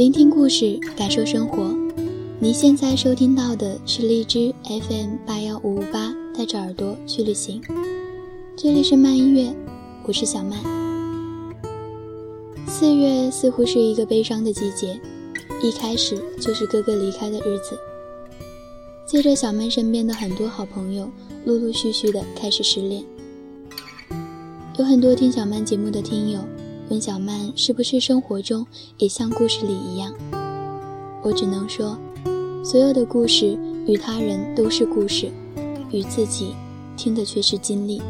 聆听故事，感受生活。你现在收听到的是荔枝 FM 八幺五五八，带着耳朵去旅行。这里是慢音乐，我是小曼。四月似乎是一个悲伤的季节，一开始就是哥哥离开的日子。接着，小曼身边的很多好朋友陆陆续续的开始失恋。有很多听小曼节目的听友温小曼，是不是生活中也像故事里一样？我只能说，所有的故事与他人都是故事，与自己听的却是经历。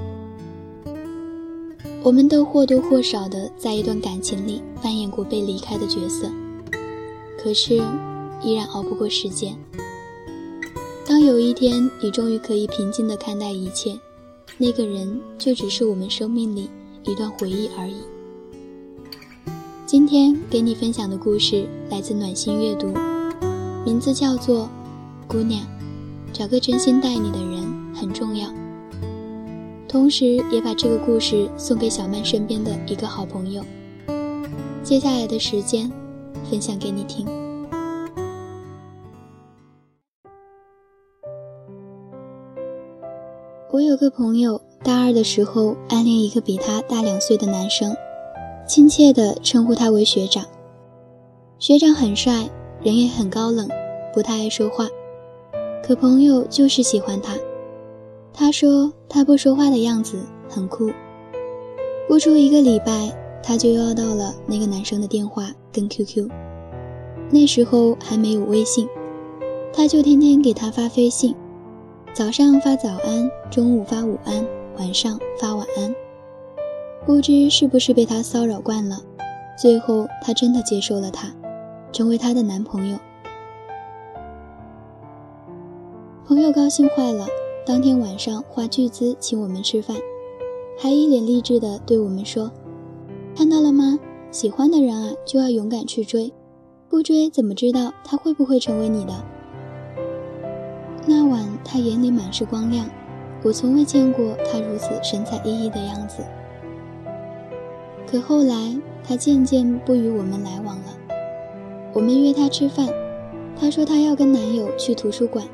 我们都或多或少的在一段感情里扮演过被离开的角色，可是依然熬不过时间。当有一天你终于可以平静的看待一切，那个人就只是我们生命里一段回忆而已。今天给你分享的故事来自暖心阅读，名字叫做《姑娘》，找个真心待你的人很重要。同时也把这个故事送给小曼身边的一个好朋友。接下来的时间，分享给你听。我有个朋友，大二的时候暗恋一个比他大两岁的男生，亲切地称呼他为学长。学长很帅，人也很高冷，不太爱说话。可朋友就是喜欢他。他说他不说话的样子很酷。不出一个礼拜，他就要到了那个男生的电话跟 QQ。那时候还没有微信，他就天天给他发飞信。早上发早安，中午发午安，晚上发晚安。不知是不是被他骚扰惯了，最后他真的接受了他，成为他的男朋友。朋友高兴坏了，当天晚上花巨资请我们吃饭，还一脸励志的对我们说：“看到了吗？喜欢的人啊，就要勇敢去追，不追怎么知道他会不会成为你的？”那晚，他眼里满是光亮，我从未见过他如此神采奕奕的样子。可后来，他渐渐不与我们来往了。我们约他吃饭，他说他要跟男友去图书馆；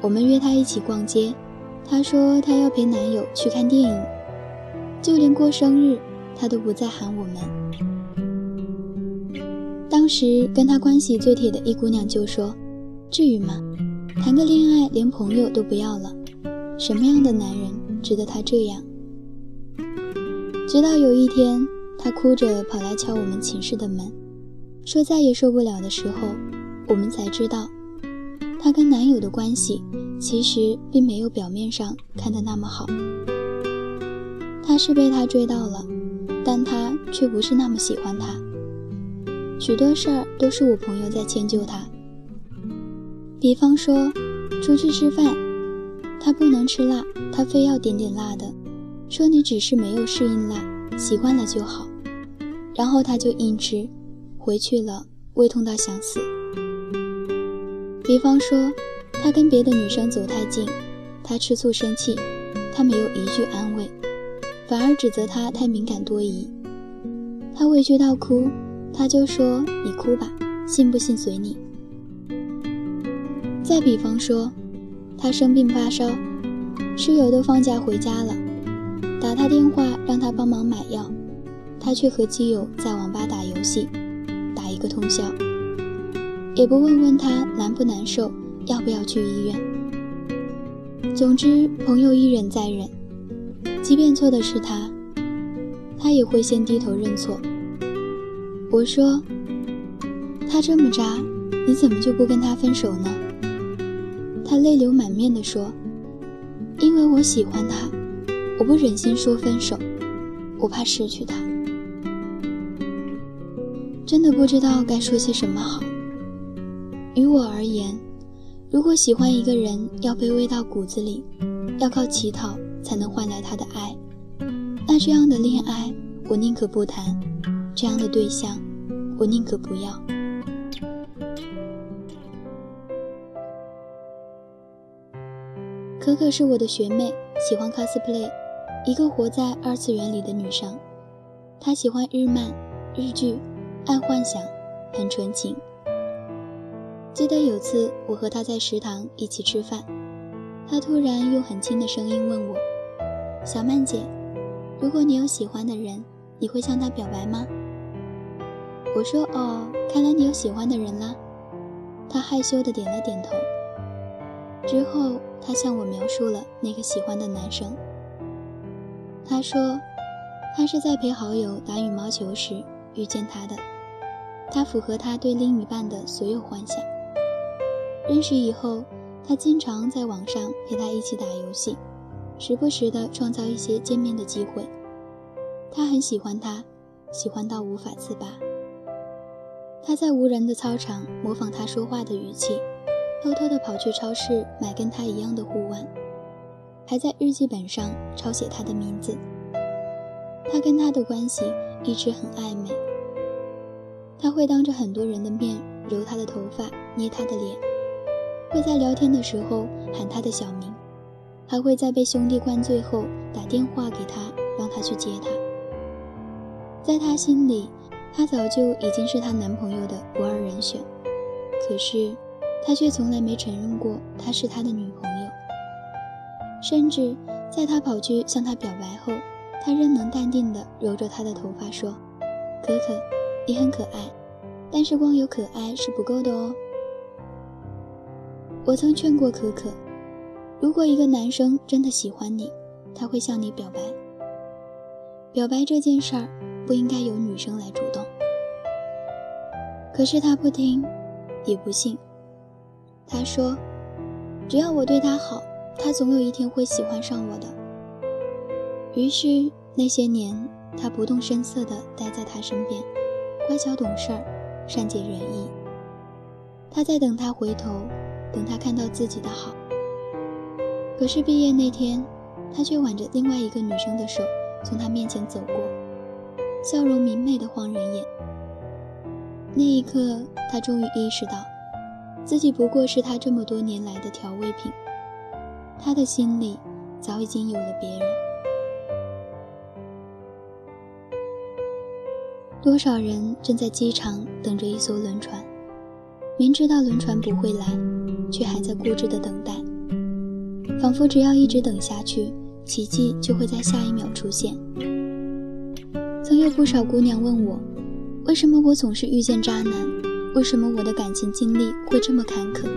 我们约他一起逛街，他说他要陪男友去看电影。就连过生日，他都不再喊我们。当时跟他关系最铁的一姑娘就说：“至于吗？”谈个恋爱，连朋友都不要了，什么样的男人值得他这样？直到有一天，他哭着跑来敲我们寝室的门，说再也受不了的时候，我们才知道，她跟男友的关系其实并没有表面上看的那么好。他是被他追到了，但他却不是那么喜欢他。许多事儿都是我朋友在迁就他。比方说，出去吃饭，他不能吃辣，他非要点点辣的，说你只是没有适应辣，习惯了就好。然后他就硬吃，回去了胃痛到想死。比方说，他跟别的女生走太近，他吃醋生气，他没有一句安慰，反而指责他太敏感多疑。他委屈到哭，他就说你哭吧，信不信随你。再比方说，他生病发烧，室友都放假回家了，打他电话让他帮忙买药，他却和基友在网吧打游戏，打一个通宵，也不问问他难不难受，要不要去医院。总之，朋友一忍再忍，即便错的是他，他也会先低头认错。我说，他这么渣，你怎么就不跟他分手呢？他泪流满面地说：“因为我喜欢他，我不忍心说分手，我怕失去他。真的不知道该说些什么好。于我而言，如果喜欢一个人要卑微到骨子里，要靠乞讨才能换来他的爱，那这样的恋爱我宁可不谈，这样的对象我宁可不要。”可可是我的学妹，喜欢 cosplay，一个活在二次元里的女生。她喜欢日漫、日剧，爱幻想，很纯情。记得有次我和他在食堂一起吃饭，他突然用很轻的声音问我：“小曼姐，如果你有喜欢的人，你会向他表白吗？”我说：“哦，看来你有喜欢的人啦。”他害羞的点了点头。之后，他向我描述了那个喜欢的男生。他说，他是在陪好友打羽毛球时遇见他的，他符合他对另一半的所有幻想。认识以后，他经常在网上陪他一起打游戏，时不时的创造一些见面的机会。他很喜欢他，喜欢到无法自拔。他在无人的操场模仿他说话的语气，偷偷的跑去超市买跟他一样的护腕，还在日记本上抄写他的名字。他跟他的关系一直很暧昧。他会当着很多人的面揉他的头发，捏他的脸。会在聊天的时候喊他的小名，还会在被兄弟灌醉后打电话给他，让他去接他。在他心里，他早就已经是他男朋友的不二人选，可是他却从来没承认过他是他的女朋友。甚至在他跑去向他表白后，他仍能淡定地揉着她的头发说：“可可，你很可爱，但是光有可爱是不够的哦。”我曾劝过可可，如果一个男生真的喜欢你，他会向你表白。表白这件事儿不应该由女生来主动。可是他不听，也不信。他说：“只要我对他好，他总有一天会喜欢上我的。”于是那些年，他不动声色地待在他身边，乖巧懂事儿，善解人意。他在等他回头。等他看到自己的好，可是毕业那天，他却挽着另外一个女生的手从他面前走过，笑容明媚的晃人眼。那一刻，他终于意识到，自己不过是他这么多年来的调味品，他的心里早已经有了别人。多少人正在机场等着一艘轮船，明知道轮船不会来。却还在固执的等待，仿佛只要一直等下去，奇迹就会在下一秒出现。曾有不少姑娘问我，为什么我总是遇见渣男？为什么我的感情经历会这么坎坷？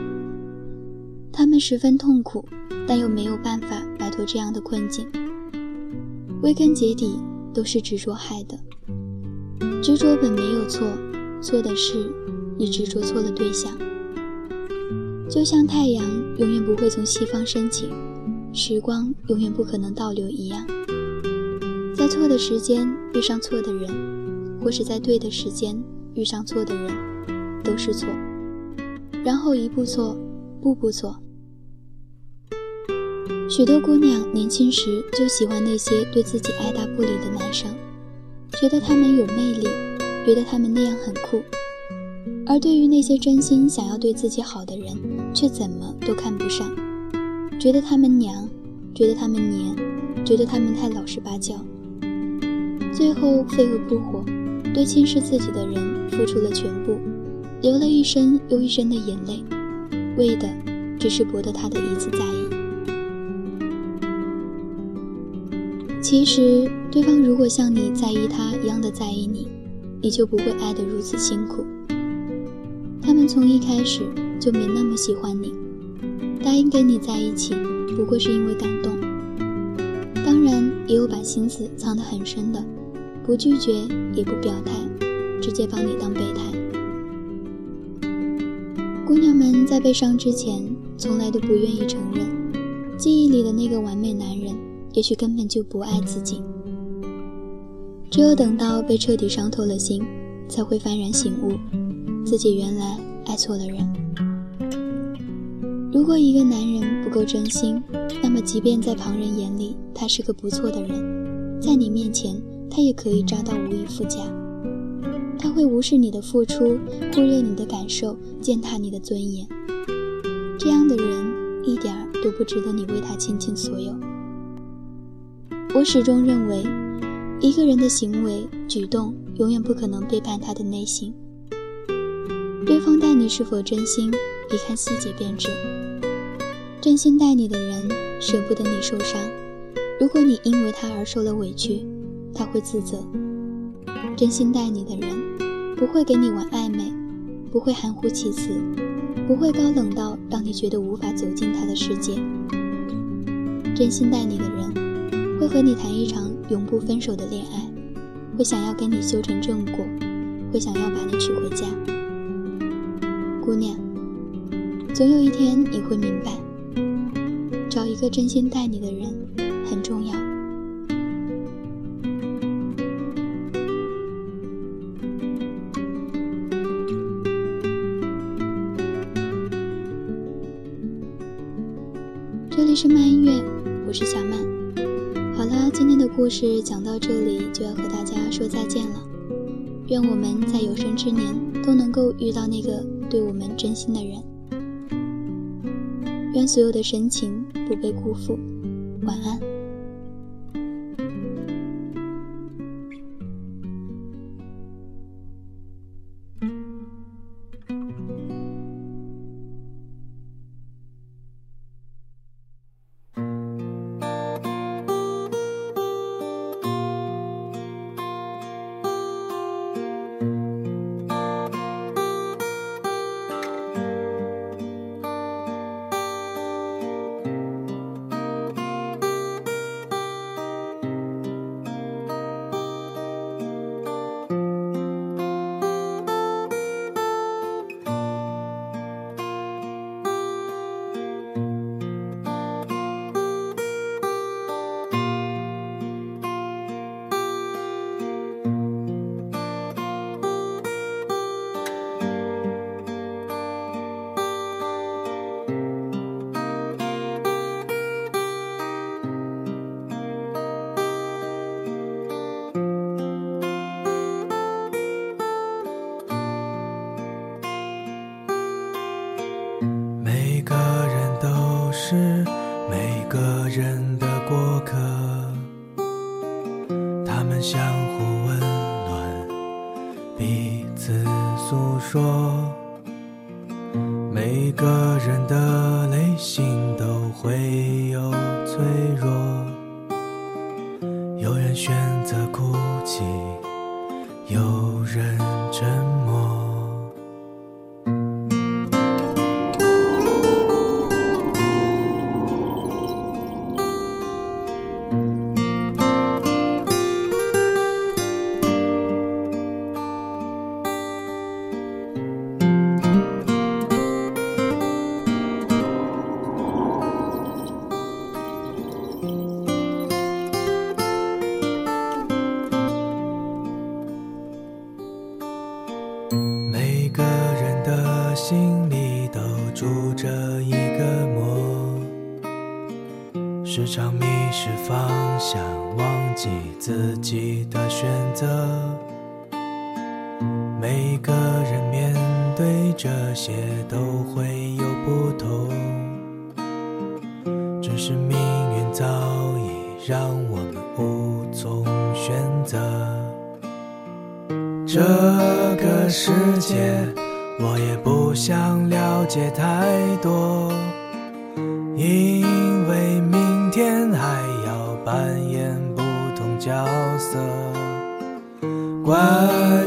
她们十分痛苦，但又没有办法摆脱这样的困境。归根结底，都是执着害的。执着本没有错，错的是你执着错了对象。就像太阳永远不会从西方升起，时光永远不可能倒流一样，在错的时间遇上错的人，或是在对的时间遇上错的人，都是错。然后一步错，步步错。许多姑娘年轻时就喜欢那些对自己爱答不理的男生，觉得他们有魅力，觉得他们那样很酷。而对于那些真心想要对自己好的人，却怎么都看不上，觉得他们娘，觉得他们黏，觉得他们太老实巴交，最后飞蛾扑火，对轻视自己的人付出了全部，流了一身又一身的眼泪，为的只是博得他的一次在意。其实，对方如果像你在意他一样的在意你，你就不会爱得如此辛苦。他们从一开始就没那么喜欢你，答应跟你在一起，不过是因为感动。当然，也有把心思藏得很深的，不拒绝也不表态，直接把你当备胎。姑娘们在被伤之前，从来都不愿意承认，记忆里的那个完美男人，也许根本就不爱自己。只有等到被彻底伤透了心，才会幡然醒悟。自己原来爱错了人。如果一个男人不够真心，那么即便在旁人眼里他是个不错的人，在你面前他也可以渣到无以复加。他会无视你的付出，忽略你的感受，践踏你的尊严。这样的人一点儿都不值得你为他倾尽所有。我始终认为，一个人的行为举动永远不可能背叛他的内心。对方待你是否真心，一看细节便知。真心待你的人，舍不得你受伤。如果你因为他而受了委屈，他会自责。真心待你的人，不会给你玩暧昧，不会含糊其辞，不会高冷到让你觉得无法走进他的世界。真心待你的人，会和你谈一场永不分手的恋爱，会想要跟你修成正果，会想要把你娶回家。姑娘，总有一天你会明白。找一个真心待你的人很重要。这里是慢音乐，我是小曼。故事讲到这里就要和大家说再见了。愿我们在有生之年都能够遇到那个对我们真心的人。愿所有的深情不被辜负。晚安。人沉时常迷失方向，忘记自己的选择。每个人面对这些都会有不同，只是命运早已让我们无从选择。这个世界，我也不想了解太多，角色。关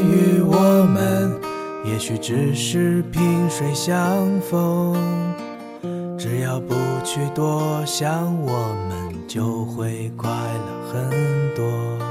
于我们，也许只是萍水相逢。只要不去多想，我们就会快乐很多。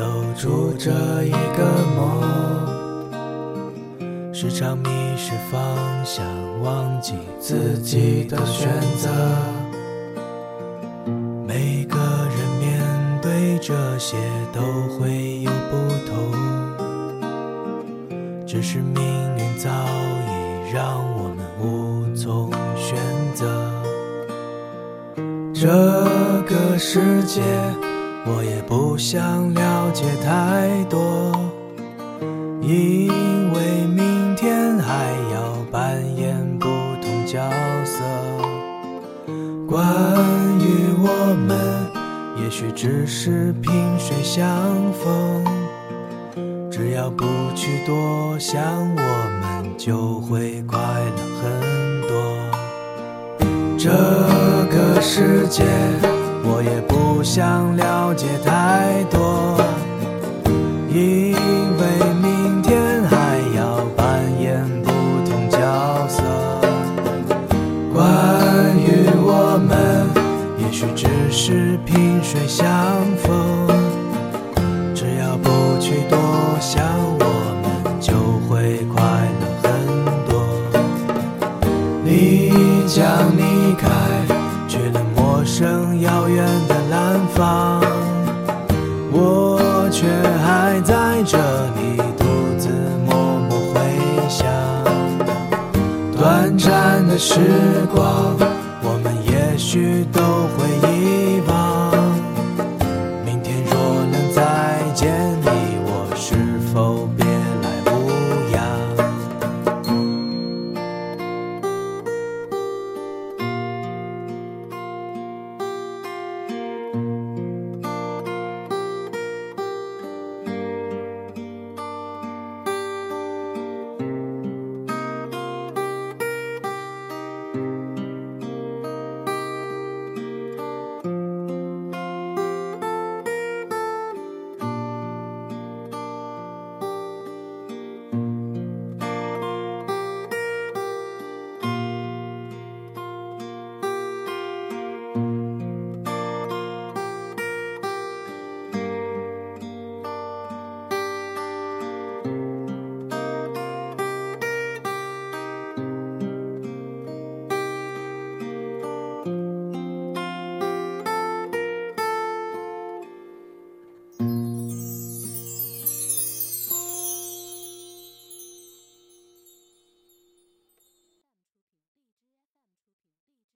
都住着一个梦，时常迷失方向，忘记自己的选择。每个人面对这些都会有不同，只是命运早已让我们无从选择。这个世界，我也不想了解太多，因为明天还要扮演不同角色。关于我们，也许只是萍水相逢，只要不去多想，我们就会快乐很多。这个世界，我也不想了解太多，因为明天还要扮演不同角色。关于我们，也许只是萍水相逢，只要不去多想，时光，我们也许都会遗忘。明天若能再见你，